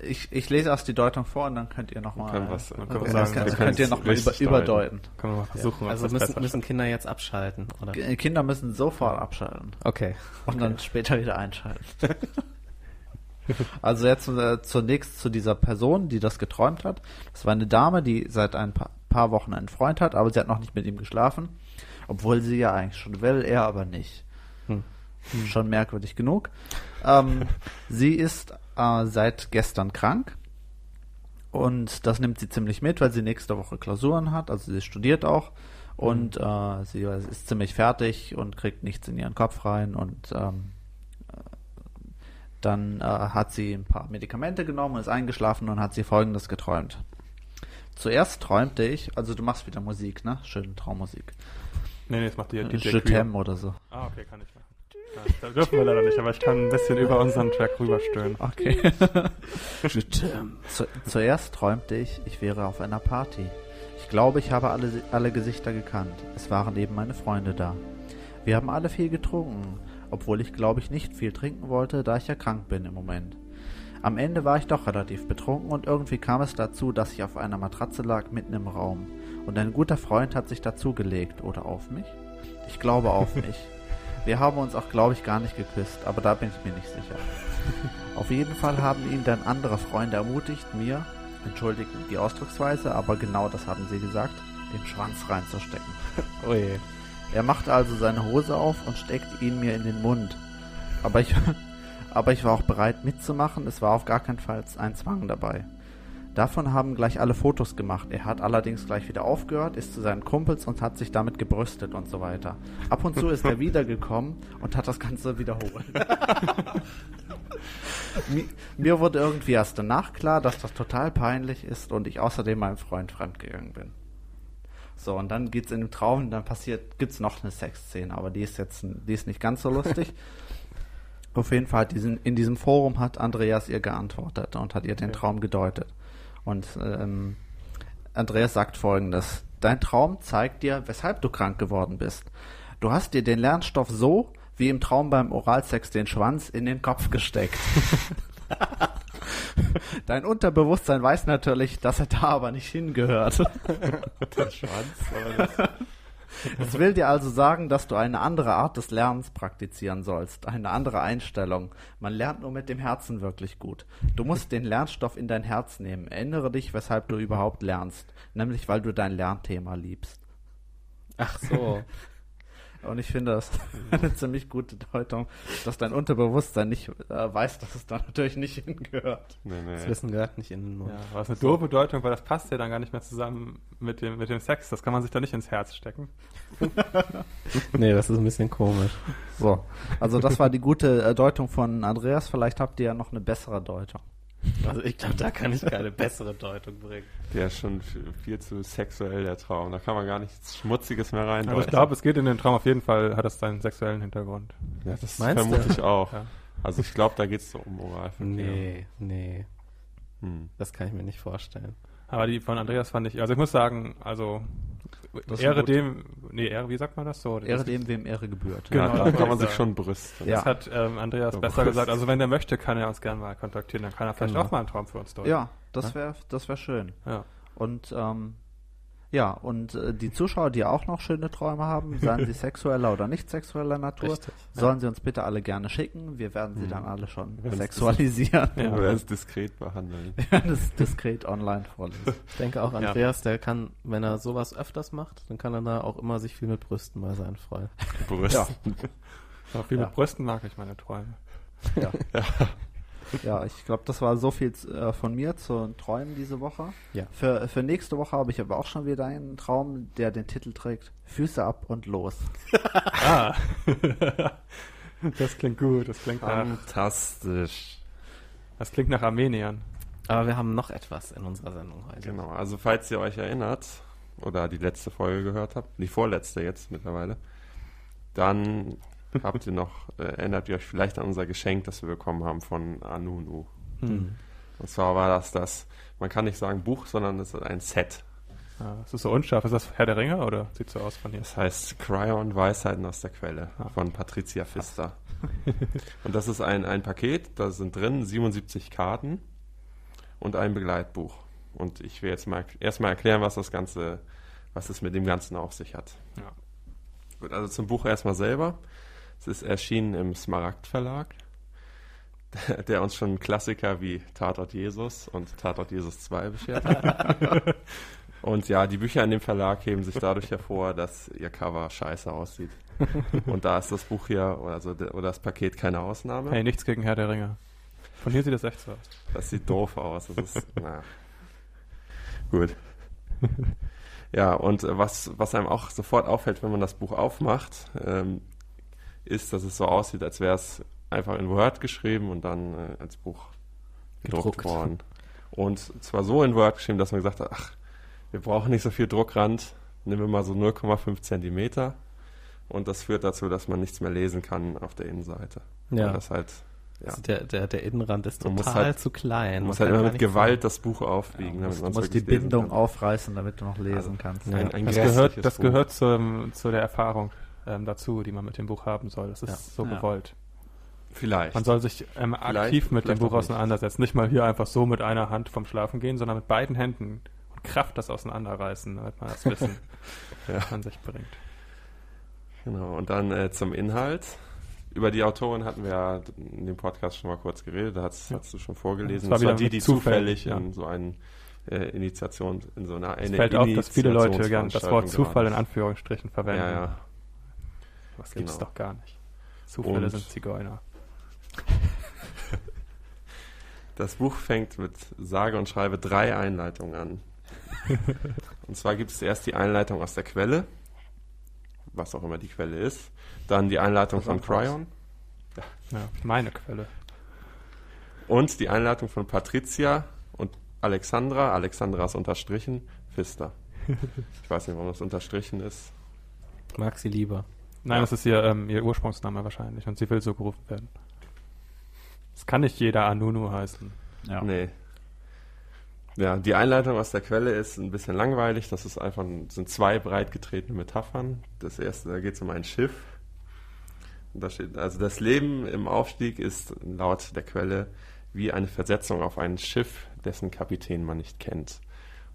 Ich, ich lese erst die Deutung vor und dann könnt ihr nochmal können was- dann okay, können das sagen, könnt, wir könnt ihr können's nochmal über, überdeuten. Können wir mal versuchen, was also müssen, müssen Kinder jetzt abschalten, oder? Kinder müssen sofort abschalten Okay. und dann später wieder einschalten. also jetzt äh, zunächst zu dieser Person, die das geträumt hat. Das war eine Dame, die seit ein paar, paar Wochen einen Freund hat, aber sie hat noch nicht mit ihm geschlafen. Obwohl sie ja eigentlich schon will, er aber nicht. Hm. Schon merkwürdig genug. Ähm, sie ist äh, seit gestern krank. Und das nimmt sie ziemlich mit, weil sie nächste Woche Klausuren hat. Also sie studiert auch. Und äh, sie ist ziemlich fertig und kriegt nichts in ihren Kopf rein. Und ähm, äh, dann äh, hat sie ein paar Medikamente genommen, ist eingeschlafen und hat sie folgendes geträumt. Zuerst träumte ich, also du machst wieder Musik, ne? Schöne Traummusik. Nee, nee, das macht die DJ Je Queer. oder so. Ah, okay, kann ich machen. Ja, da dürfen wir leider nicht, aber ich kann ein bisschen über unseren Track rüberstöhnen. Okay. Zu, zuerst träumte ich, ich wäre auf einer Party. Ich glaube, ich habe alle, alle Gesichter gekannt. Es waren eben meine Freunde da. Wir haben alle viel getrunken, obwohl ich glaube ich nicht viel trinken wollte, da ich ja krank bin im Moment. Am Ende war ich doch relativ betrunken und irgendwie kam es dazu, dass ich auf einer Matratze lag mitten im Raum. Und ein guter Freund hat sich dazugelegt oder auf mich? Ich glaube auf mich. Wir haben uns auch, glaube ich, gar nicht geküsst, aber da bin ich mir nicht sicher. Auf jeden Fall haben ihn dann andere Freunde ermutigt, mir, entschuldigen die Ausdrucksweise, aber genau das haben sie gesagt, den Schwanz reinzustecken. Oh je. Er machte also seine Hose auf und steckte ihn mir in den Mund. Aber ich, aber ich war auch bereit mitzumachen, es war auf gar keinen Fall ein Zwang dabei. Davon haben gleich alle Fotos gemacht. Er hat allerdings gleich wieder aufgehört, ist zu seinen Kumpels und hat sich damit gebrüstet und so weiter. Ab und zu ist er wiedergekommen und hat das Ganze wiederholt. mir, wurde irgendwie erst danach klar, dass das total peinlich ist und ich außerdem meinem Freund fremdgegangen bin. So, und dann geht's in dem Traum, dann passiert, gibt's noch eine Sexszene, aber die ist jetzt, die ist nicht ganz so lustig. Auf jeden Fall, diesen, in diesem Forum hat Andreas ihr geantwortet und hat ihr den. Traum gedeutet. Und ähm, Andreas sagt folgendes. Dein Traum zeigt dir, weshalb du krank geworden bist. Du hast dir den Lernstoff so, wie im Traum beim Oralsex, den Schwanz in den Kopf gesteckt. Dein Unterbewusstsein weiß natürlich, dass er da aber nicht hingehört. Der Schwanz. Es will dir also sagen, dass du eine andere Art des Lernens praktizieren sollst, eine andere Einstellung. Man lernt nur mit dem Herzen wirklich gut. Du musst den Lernstoff in dein Herz nehmen. Erinnere dich, weshalb du überhaupt lernst, nämlich weil du dein Lernthema liebst. Ach so. Und ich finde das eine ziemlich gute Deutung, dass dein Unterbewusstsein nicht äh, weiß, dass es da natürlich nicht hingehört. nee, Das nee. Wissen gehört nicht in den Mund. Ja, das ist eine doofe Deutung, weil das passt ja dann gar nicht mehr zusammen mit dem, mit dem Sex. Das kann man sich da nicht ins Herz stecken. Nee, das ist ein bisschen komisch. So, also das war die gute äh, Deutung von Andreas. Vielleicht habt ihr ja noch eine bessere Deutung. Also ich glaube, da kann ich keine bessere Deutung bringen. Der ist schon viel, zu sexuell, der Traum. Da kann man gar nichts Schmutziges mehr rein. Aber ich glaube, es geht in den Traum auf jeden Fall, hat das seinen sexuellen Hintergrund. ja, das Meinst vermute du? ich auch. Ja. Also ich glaube, da geht es so um Oralverkehr. Nee, nee. Hm. Das kann ich mir nicht vorstellen. Aber die von Andreas fand ich, also ich muss sagen, also Das Ehre dem, nee, Ehre, wie sagt man das so? Ehre dem, wem Ehre gebührt. Genau, ja, da das kann man sich ich schon brüsten. Ja. Das hat ähm, Andreas So besser bewusst. gesagt. Also wenn er möchte, kann er uns gerne mal kontaktieren. Dann kann er vielleicht Genau. auch mal einen Traum für uns deuten. Ja, das wäre das wär schön. ja. Und ähm, ja, und äh, die Zuschauer, die auch noch schöne Träume haben, seien sie sexueller oder nicht sexueller Natur, Richtig. sollen sie uns bitte alle gerne schicken. Wir werden sie Mhm. dann alle schon Wenn's sexualisieren. Ja. Oder es diskret behandeln. Wir werden es diskret online vorlesen. Ich denke auch, Andreas, der kann, wenn er sowas öfters macht, dann kann er da auch immer sich viel mit brüsten bei seinen Freunden. Brüsten. Aber viel Ja. mit Brüsten mag ich meine Träume. Ja, ja ich glaube, das war so viel äh, von mir zu Träumen diese Woche. Ja. Für, für nächste Woche habe ich aber auch schon wieder einen Traum, der den Titel trägt Füße ab und los. Ah. das klingt gut. Das klingt nach, Fantastisch. das klingt nach Armeniern. Aber wir haben noch etwas in unserer Sendung heute. Genau, also falls ihr euch erinnert oder die letzte Folge gehört habt, die vorletzte jetzt mittlerweile, dann habt ihr noch, äh, erinnert ihr euch vielleicht an unser Geschenk, das wir bekommen haben von Anunu. Hm. Und zwar war das das, man kann nicht sagen Buch, sondern es ist ein Set. Ja, das ist so unscharf. Ist das Herr der Ringe oder sieht so aus von hier? Das heißt Cryon Weisheiten aus der Quelle Ah. von Patricia Pfister. und das ist ein, ein Paket, da sind drin 77 Karten und ein Begleitbuch. Und ich will jetzt mal erstmal erklären, was das Ganze, was es mit dem Ganzen auf sich hat. Ja. Gut, also zum Buch erstmal selber. Es ist erschienen im Smaragd Verlag, der uns schon Klassiker wie Tatort Jesus und Tatort Jesus 2 beschert hat. Und ja, die Bücher in dem Verlag heben sich dadurch hervor, dass ihr Cover scheiße aussieht. Und da ist das Buch hier, also de- oder das Paket keine Ausnahme. Hey, nichts gegen Herr der Ringe. Von hier sieht das echt so aus. Das sieht doof aus. Das ist, na. Gut. Ja, und was, was einem auch sofort auffällt, wenn man das Buch aufmacht, ähm, ist, dass es so aussieht, als wäre es einfach in Word geschrieben und dann äh, als Buch gedruckt Gedruckt. worden. Und zwar so in Word geschrieben, dass man gesagt hat, ach, wir brauchen nicht so viel Druckrand, nehmen wir mal so 0,5 Zentimeter. Und das führt dazu, dass man nichts mehr lesen kann auf der Innenseite. Ja. Weil das halt, ja. Also der, der, der Innenrand ist total muss halt- zu klein. Man muss halt immer mit Gewalt sehen. das Buch aufbiegen, Du musst, man du es musst die Bindung aufreißen, damit du noch lesen Also, kannst. Ja. Ein, ein Das gehört, das gehört zum, zu der Erfahrung ähm, dazu, die man mit dem Buch haben soll. Das ist Ja. so gewollt. Vielleicht. Man soll sich ähm, Vielleicht, aktiv mit dem vielleicht Buch nicht. auseinandersetzen. Nicht mal hier einfach so mit einer Hand vom Schlafen gehen, sondern mit beiden Händen und Kraft das auseinanderreißen, damit man das Wissen Ja. an sich bringt. Genau, und dann äh, zum Inhalt. Über die Autorin hatten wir ja in dem Podcast schon mal kurz geredet, da hast, Ja. hast du schon vorgelesen. Das es war war wieder die, die zufällig, ja. in so eine äh, Initiation, in so einer Es eine fällt auf, dass viele Leute gern das Wort Zufall in Anführungsstrichen verwenden. Ja, ja. Das gibt's Genau. doch gar nicht. Zufälle Und- sind Zigeuner. Das Buch fängt mit sage und schreibe drei Einleitungen an. und zwar gibt es erst die Einleitung aus der Quelle, was auch immer die Quelle ist. Dann die Einleitung von Cryon Ja, meine Quelle. und die Einleitung von Patricia und Alexandra. Alexandra ist unterstrichen, Pfister. Ich weiß nicht, warum das unterstrichen ist. Mag sie lieber. Nein, Ja. das ist ihr, ähm, ihr Ursprungsname wahrscheinlich und sie will so gerufen werden. Es kann nicht jeder Anunu heißen. Ja. Nee. Ja, die Einleitung aus der Quelle ist ein bisschen langweilig. Das ist einfach, sind zwei breit getretene Metaphern. Das erste, da geht es um ein Schiff. Und da steht, also das Leben im Aufstieg ist laut der Quelle wie eine Versetzung auf ein Schiff, dessen Kapitän man nicht kennt.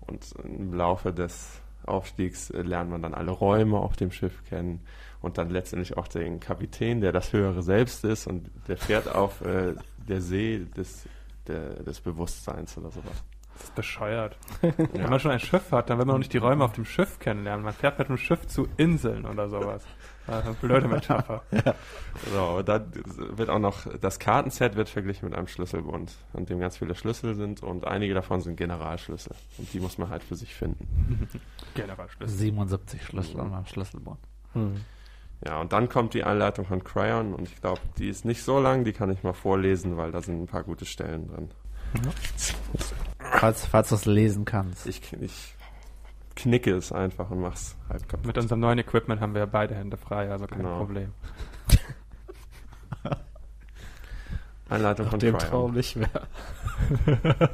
Und im Laufe des Aufstiegs äh, lernt man dann alle Räume auf dem Schiff kennen und dann letztendlich auch den Kapitän, der das höhere Selbst ist und der fährt auf äh, der See des, der, des Bewusstseins oder sowas. Das ist bescheuert. Wenn man schon ein Schiff hat, dann will man auch nicht die Räume auf dem Schiff kennenlernen. Man fährt mit dem Schiff zu Inseln oder sowas. Eine blöde Metapher. So, aber dann wird auch noch, das Kartenset wird verglichen mit einem Schlüsselbund, an dem ganz viele Schlüssel sind und einige davon sind Generalschlüssel. Und die muss man halt für sich finden. Generalschlüssel. 77 Schlüssel an meinem Schlüsselbund. Hm. Ja, und dann kommt die Einleitung von Cryon und ich glaube, die ist nicht so lang, die kann ich mal vorlesen, weil da sind ein paar gute Stellen drin. Falls, falls du es lesen kannst. Ich, ich knicke es einfach und mach's halb kaputt. Mit unserem neuen Equipment haben wir ja beide Hände frei, also kein Genau. Problem. Einleitung von Dem Cryon. Traum nicht mehr.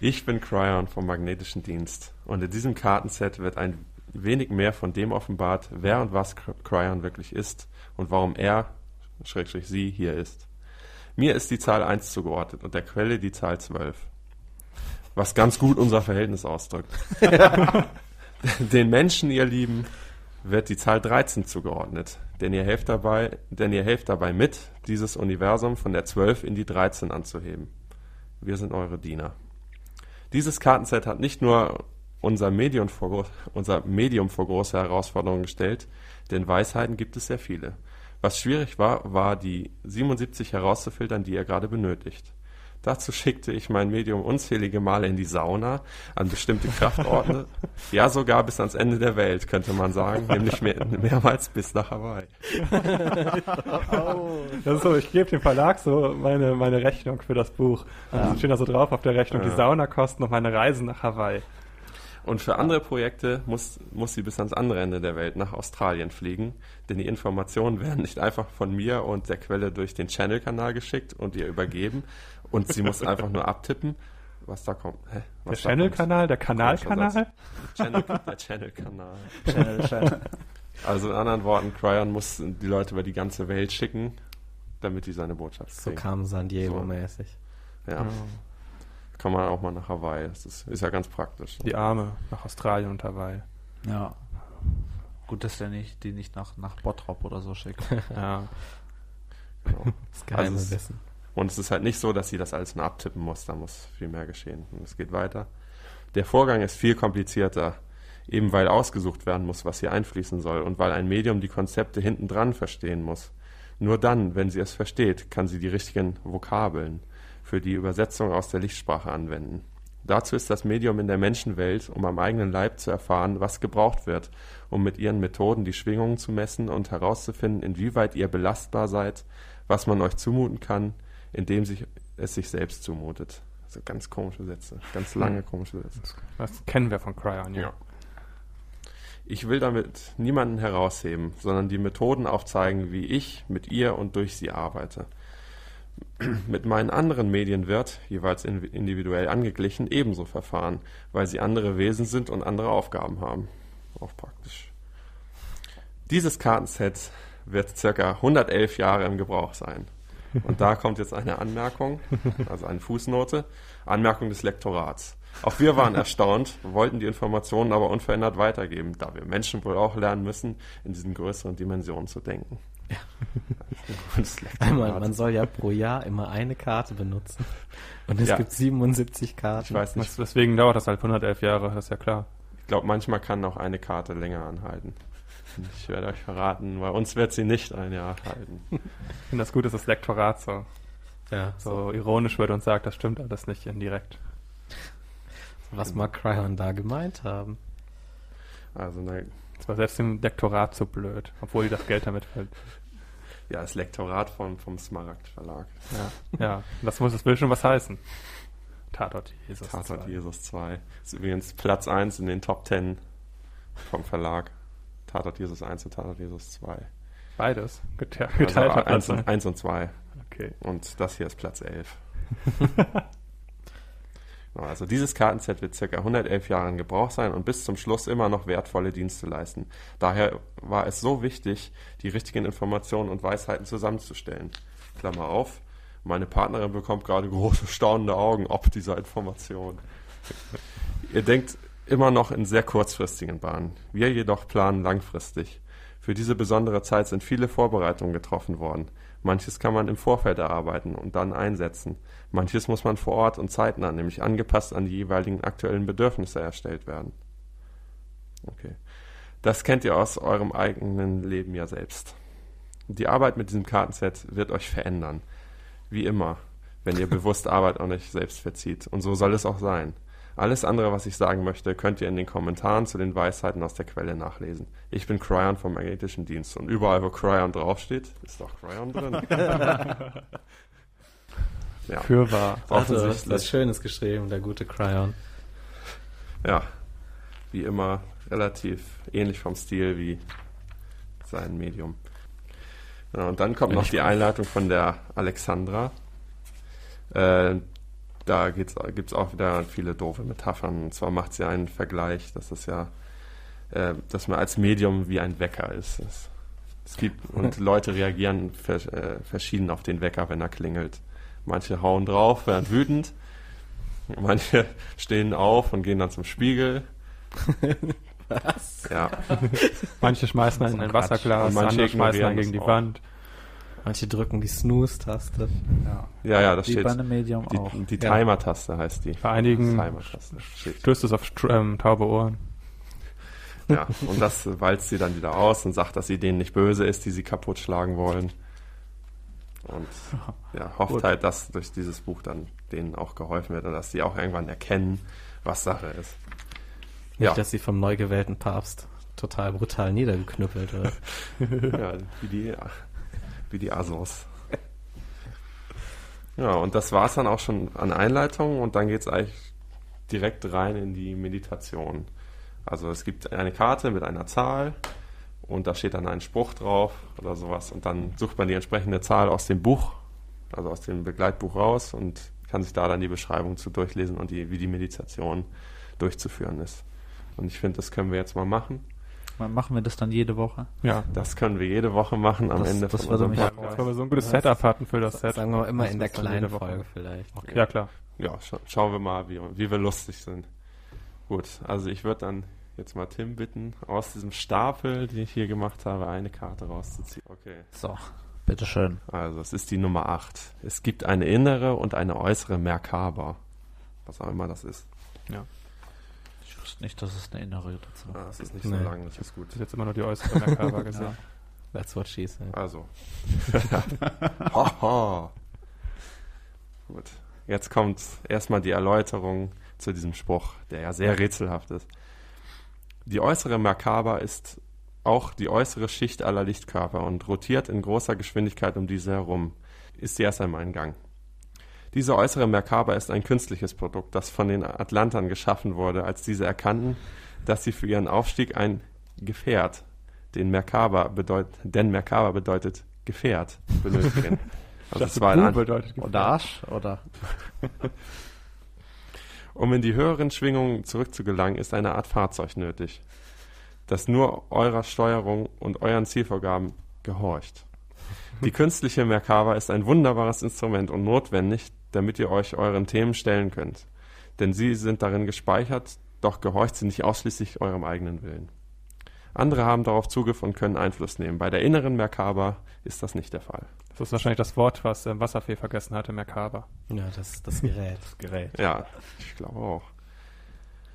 Ich bin Cryon vom Magnetischen Dienst und in diesem Kartenset wird ein wenig mehr von dem offenbart, wer und was Cry- Cryon wirklich ist und warum er, Schrägstrich sie, hier ist. Mir ist die Zahl 1 zugeordnet und der Quelle die Zahl 12. Was ganz gut unser Verhältnis ausdrückt. Den Menschen, ihr Lieben, wird die Zahl 13 zugeordnet, denn ihr helft dabei, denn ihr helft dabei mit, dieses Universum von der 12 in die 13 anzuheben. Wir sind eure Diener. Dieses Kartenset hat nicht nur unser Medium, vor, unser Medium vor große Herausforderungen gestellt, denn Weisheiten gibt es sehr viele. Was schwierig war, war die 77 herauszufiltern, die ihr gerade benötigt. Dazu schickte ich mein Medium unzählige Male in die Sauna, an bestimmte Kraftorte, ja sogar bis ans Ende der Welt, könnte man sagen, nämlich mehr, mehrmals bis nach Hawaii. Das ist so, ich gebe dem Verlag so meine, meine Rechnung für das Buch. Und Ja. ja. steht da so drauf auf der Rechnung, Ja. die Saunakosten und meine Reisen nach Hawaii. Und für andere Projekte muss, muss sie bis ans andere Ende der Welt nach Australien fliegen, denn die Informationen werden nicht einfach von mir und der Quelle durch den Channel-Kanal geschickt und ihr übergeben und sie muss einfach nur abtippen, was da kommt. Hä? Der Was da Channel-Kanal, der Kanal-Kanal? Channel, der Channel-Kanal. Channel, Channel. Also in anderen Worten, Cryon muss die Leute über die ganze Welt schicken, damit die seine Botschaft So kriegen. kam San Diego-mäßig. ja. Kann man auch mal nach Hawaii. Das ist, ist ja ganz praktisch. Die Arme nach Australien und Hawaii. Ja. Gut, dass der nicht, die nicht nach, nach Bottrop oder so schickt. Ja. Genau. Das geheime Also Wissen. Und es ist halt nicht so, dass sie das alles nur abtippen muss, da muss viel mehr geschehen. Und es geht weiter. Der Vorgang ist viel komplizierter, eben weil ausgesucht werden muss, was hier einfließen soll und weil ein Medium die Konzepte hinten dran verstehen muss. Nur dann, wenn sie es versteht, kann sie die richtigen Vokabeln für die Übersetzung aus der Lichtsprache anwenden. Dazu ist das Medium in der Menschenwelt, um am eigenen Leib zu erfahren, was gebraucht wird, um mit ihren Methoden die Schwingungen zu messen und herauszufinden, inwieweit ihr belastbar seid, was man euch zumuten kann, indem sich, es sich selbst zumutet. Also ganz komische Sätze, ganz lange komische Sätze. Das kennen wir von Cryon, ja. Ja. Ich will damit niemanden herausheben, sondern die Methoden aufzeigen, wie ich mit ihr und durch sie arbeite. Mit meinen anderen Medien wird, jeweils in- individuell angeglichen, ebenso verfahren, weil sie andere Wesen sind und andere Aufgaben haben. Auch praktisch. Dieses Kartenset wird circa 111 Jahre im Gebrauch sein. Und da kommt jetzt eine Anmerkung, also eine Fußnote, Anmerkung des Lektorats. Auch wir waren erstaunt, wollten die Informationen aber unverändert weitergeben, da wir Menschen wohl auch lernen müssen, in diesen größeren Dimensionen zu denken. Lektorat. Einmal, man soll ja pro Jahr immer eine Karte benutzen. Und es Ja. gibt 77 Karten. Ich weiß nicht, Das- Deswegen dauert das halt 111 Jahre, das ist ja klar. ich glaube, manchmal kann auch eine Karte länger anhalten. Ich werde euch verraten, bei uns wird sie nicht ein Jahr halten. Ich finde das gut, dass das Lektorat so, Ja, so ironisch wird und sagt, das stimmt alles nicht indirekt. Was mag Cryon da gemeint haben? Also, na, Das war selbst dem Lektorat so blöd, obwohl die das Geld damit verdient. ja, das Lektorat vom, vom Smaragd Verlag. Ja, ja. Das muss, das will schon was heißen. Tatort Jesus. Tatort 2. Jesus 2. Ist übrigens Platz 1 in den Top 10 vom Verlag. Tatort Jesus 1 und Tatort Jesus 2. Beides. Gete Also geteilter 1, Platz. und, 1 und 2. Okay. Und das hier ist Platz 11. Ja, Also dieses Kartenset wird ca. 111 Jahre in Gebrauch sein und bis zum Schluss immer noch wertvolle Dienste leisten. Daher war es so wichtig, die richtigen Informationen und Weisheiten zusammenzustellen. Klammer auf, meine Partnerin bekommt gerade große staunende Augen ob dieser Information. Ihr denkt immer noch in sehr kurzfristigen Bahnen. Wir jedoch planen langfristig. Für diese besondere Zeit sind viele Vorbereitungen getroffen worden. Manches kann man im Vorfeld erarbeiten und dann einsetzen. Manches muss man vor Ort und zeitnah, nämlich angepasst an die jeweiligen aktuellen Bedürfnisse erstellt werden. Okay. Das kennt ihr aus eurem eigenen Leben ja selbst. Die Arbeit mit diesem Kartenset wird euch verändern. Wie immer, wenn ihr bewusst Arbeit an euch selbst verzieht. Und so soll es auch sein. Alles andere, was ich sagen möchte, könnt ihr in den Kommentaren zu den Weisheiten aus der Quelle nachlesen. Ich bin Cryon vom Magnetischen Dienst und überall, wo Cryon draufsteht, ist doch Cryon drin. ja, Für wahr. Also, was offensichtlich. Schönes geschrieben, der gute Cryon. Ja, wie immer relativ ähnlich vom Stil wie sein Medium. Ja, und dann kommt noch die Einleitung von der Alexandra. Äh, da gibt es auch wieder viele doofe Metaphern. Und zwar macht sie einen Vergleich, dass es ja, äh, dass man als Medium wie ein Wecker ist. Es, es gibt und Leute reagieren vers äh, verschieden auf den Wecker, wenn er klingelt. Manche hauen drauf, werden wütend. Manche stehen auf und gehen dann zum Spiegel. Was? Ja, Manche schmeißen einen in ein. Wasserglas, manche andere schmeißen einen gegen die auch. Wand. Manche drücken die Snooze-Taste. Ja. ja, ja, das Wie steht. bei einem Medium auch. Die, die Ja. Timer-Taste heißt die. Bei einigen Timer-Taste. Steht. stößt es auf ähm, taube Ohren. Ja, und das walzt sie dann wieder aus und sagt, dass sie denen nicht böse ist, die sie kaputt schlagen wollen. Und ja, hofft Gut. halt, dass durch dieses Buch dann denen auch geholfen wird und dass sie auch irgendwann erkennen, was Sache ist. Nicht, Ja. dass sie vom neu gewählten Papst total brutal niedergeknüppelt wird. ja, wie die, wie die Asos. Ja, und das war's dann auch schon an Einleitung und dann geht's eigentlich direkt rein in die Meditation. Also es gibt eine Karte mit einer Zahl und da steht dann ein Spruch drauf oder sowas und dann sucht man die entsprechende Zahl aus dem Buch, also aus dem Begleitbuch raus und kann sich da dann die Beschreibung zu durchlesen und die, wie die Meditation durchzuführen ist. Und ich finde, das können wir jetzt mal machen. Mal Machen wir das dann jede Woche? Ja. Das können wir jede Woche machen am Das- Ende das von würde unserem mich Podcast. Weil wir so ein gutes Setup hatten für das Set. Sagen wir mal immer Das in der kleinen. Folge vielleicht. Ja, klar. Ja, scha schauen wir mal, wie, wie wir lustig sind. Gut, also ich würde dann jetzt mal Tim bitten, aus diesem Stapel, den ich hier gemacht habe, eine Karte rauszuziehen. Okay, So, bitteschön. also es ist die Nummer 8. Es gibt eine innere und eine äußere Merkaba. Was auch immer das ist. Ich wusste nicht, dass es eine innere dazu Ah, es ist nicht Nee. so lang, das ist gut. Das ist jetzt immer nur die äußere Merkaba gesehen. That's what she said. Also. Haha. Gut. Jetzt kommt erstmal die Erläuterung zu diesem Spruch, der ja sehr rätselhaft ist. Die äußere Merkaba ist auch die äußere Schicht aller Lichtkörper und rotiert in großer Geschwindigkeit um diese herum. Ist sie erst einmal in Gang. Diese äußere Merkaba ist ein künstliches Produkt, das von den Atlantern geschaffen wurde, als diese erkannten, dass sie für ihren Aufstieg ein Gefährt, den Merkaba bedeutet, denn Merkaba bedeutet Gefährt, benötigen. Also es war ein bedeutet Oder Arsch? Oder? Um in die höheren Schwingungen zurückzugelangen, ist eine Art Fahrzeug nötig, das nur eurer Steuerung und euren Zielvorgaben gehorcht. Die künstliche Merkaba ist ein wunderbares Instrument und notwendig, damit ihr euch euren Themen stellen könnt. Denn sie sind darin gespeichert, doch gehorcht sie nicht ausschließlich eurem eigenen Willen. Andere haben darauf Zugriff und können Einfluss nehmen. Bei der inneren Merkaba ist das nicht der Fall. Das ist wahrscheinlich das Wort, was ähm, Wasserfee vergessen hatte, Merkaba. Ja, das, das Gerät. Gerät. Ja, ich glaube auch.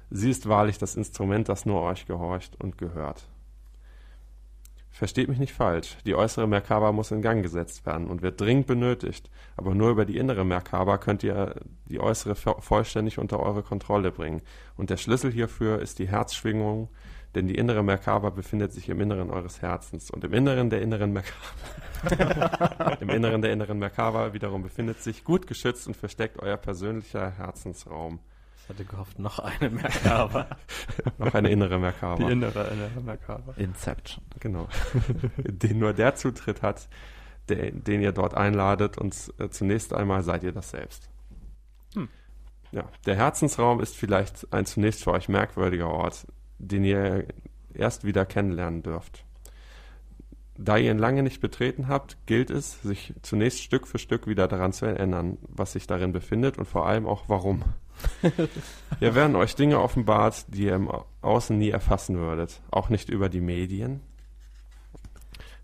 Sie ist wahrlich das Instrument, das nur euch gehorcht und gehört. Versteht mich nicht falsch, die äußere Merkaba muss in Gang gesetzt werden und wird dringend benötigt, aber nur über die innere Merkaba könnt ihr die äußere vollständig unter eure Kontrolle bringen. Und der Schlüssel hierfür ist die Herzschwingung, denn die innere Merkaba befindet sich im Inneren eures Herzens und im Inneren der inneren Merkaba im Inneren der inneren Merkaba wiederum befindet sich gut geschützt und versteckt euer persönlicher Herzensraum. Ich hatte gehofft, noch eine Merkaba. noch eine innere Merkaba. Die innere, innere Merkaba. Inception. Genau. den nur der Zutritt hat, der, den ihr dort einladet und äh, zunächst einmal seid ihr das selbst. Hm. Ja, der Herzensraum ist vielleicht ein zunächst für euch merkwürdiger Ort, den ihr erst wieder kennenlernen dürft. Da ihr ihn lange nicht betreten habt, gilt es, sich zunächst Stück für Stück wieder daran zu erinnern, was sich darin befindet und vor allem auch warum. Hier werden euch Dinge offenbart, die ihr im Außen nie erfassen würdet, auch nicht über die Medien.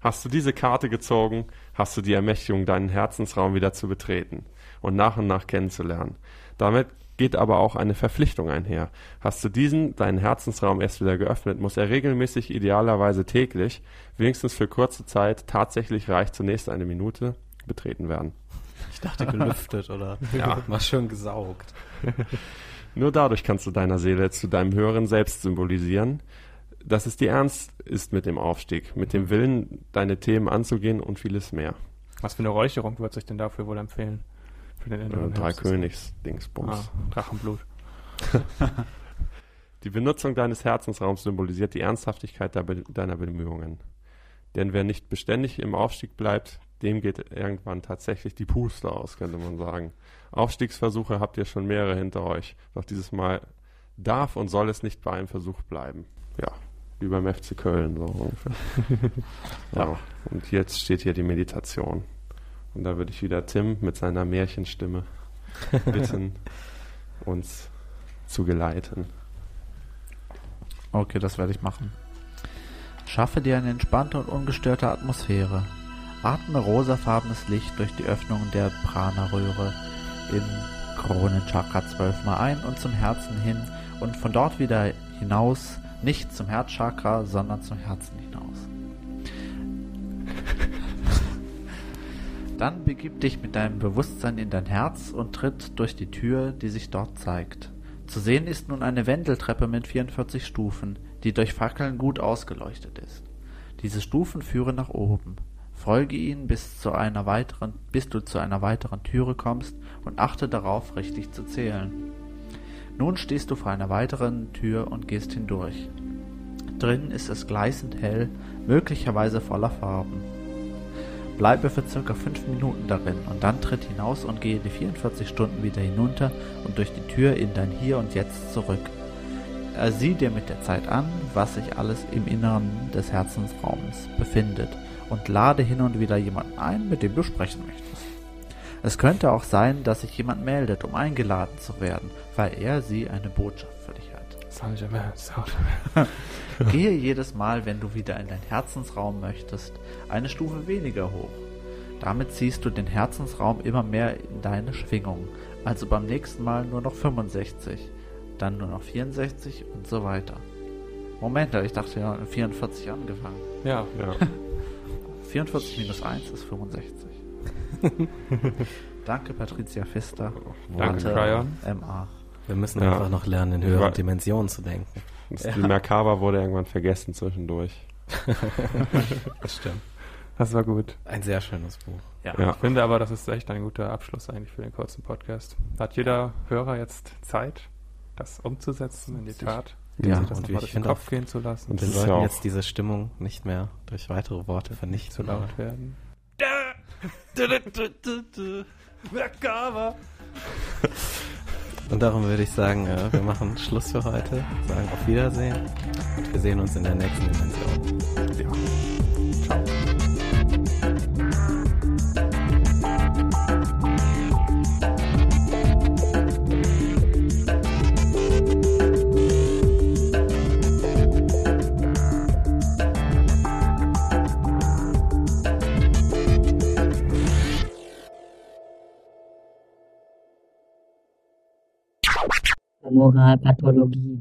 Hast du diese Karte gezogen, hast du die Ermächtigung, deinen Herzensraum wieder zu betreten und nach und nach kennenzulernen. Damit geht aber auch eine Verpflichtung einher. Hast du diesen, deinen Herzensraum erst wieder geöffnet, muss er regelmäßig, idealerweise täglich, wenigstens für kurze Zeit, tatsächlich reicht zunächst eine Minute, betreten werden. Ich dachte gelüftet oder ja. mal schön gesaugt. Nur dadurch kannst du deiner Seele zu deinem höheren Selbst symbolisieren, dass es dir ernst ist mit dem Aufstieg, mit dem Willen, deine Themen anzugehen und vieles mehr. Was für eine Räucherung wird sich denn dafür wohl empfehlen? Für den inneren Drei Königs Dingsbums. Ah, Drachenblut. die Benutzung deines Herzensraums symbolisiert die Ernsthaftigkeit deiner Bemühungen. Denn wer nicht beständig im Aufstieg bleibt, dem geht irgendwann tatsächlich die Puste aus, könnte man sagen. Aufstiegsversuche habt ihr schon mehrere hinter euch. Doch dieses Mal darf und soll es nicht bei einem Versuch bleiben. Ja, wie beim FC Köln so ungefähr. ja. Und jetzt steht hier die Meditation. Und da würde ich wieder Tim mit seiner Märchenstimme bitten, uns zu geleiten. Okay, das werde ich machen. Schaffe dir eine entspannte und ungestörte Atmosphäre. Atme rosafarbenes Licht durch die Öffnungen der Prana-Röhre im Kronenchakra zwölfmal ein und zum Herzen hin und von dort wieder hinaus, nicht zum Herzchakra, sondern zum Herzen hinaus. Dann begib dich mit deinem Bewusstsein in dein Herz und tritt durch die Tür, die sich dort zeigt. Zu sehen ist nun eine Wendeltreppe mit 44 Stufen, die durch Fackeln gut ausgeleuchtet ist. Diese Stufen führen nach oben. Folge ihnen bis zu einer weiteren, bis du zu einer weiteren Türe kommst und achte darauf, richtig zu zählen. Nun stehst du vor einer weiteren Tür und gehst hindurch. Drinnen ist es gleißend hell, möglicherweise voller Farben. Bleibe für circa fünf Minuten darin und dann tritt hinaus und gehe die 44 Stunden wieder hinunter und durch die Tür in dein Hier und Jetzt zurück. Sieh dir mit der Zeit an, was sich alles im Inneren des Herzensraums befindet und lade hin und wieder jemanden ein, mit dem du sprechen möchtest. Es könnte auch sein, dass sich jemand meldet, um eingeladen zu werden, weil er sie eine Botschaft für dich hat. Gehe jedes Mal, wenn du wieder in deinen Herzensraum möchtest, eine Stufe weniger hoch. Damit ziehst du den Herzensraum immer mehr in deine Schwingung, also beim nächsten Mal nur noch 65, dann nur noch 64 und so weiter. Moment, ich dachte ja 44 angefangen. Ja, ja. 44 minus 1 ist 65. Danke, Patricia Pfister. Danke, Brian. MA. Wir müssen ja. einfach noch lernen, in höheren Dimensionen zu denken. Ja. Die Merkaba wurde irgendwann vergessen zwischendurch. das stimmt. Das war gut. Ein sehr schönes Buch. Ja. ja. Ich finde aber, das ist echt ein guter Abschluss eigentlich für den kurzen Podcast. Hat jeder Hörer jetzt Zeit, das umzusetzen in die Tat? Ja, das und nochmal durch den Kopf gehen zu lassen. Und wir sollten ja jetzt diese Stimmung nicht mehr durch weitere Worte vernichten. Zu laut werden. Und darum würde ich sagen, äh, wir machen Schluss für heute, sagen auf Wiedersehen und wir sehen uns in der nächsten Dimension. Ja. Zamora, Pathologie,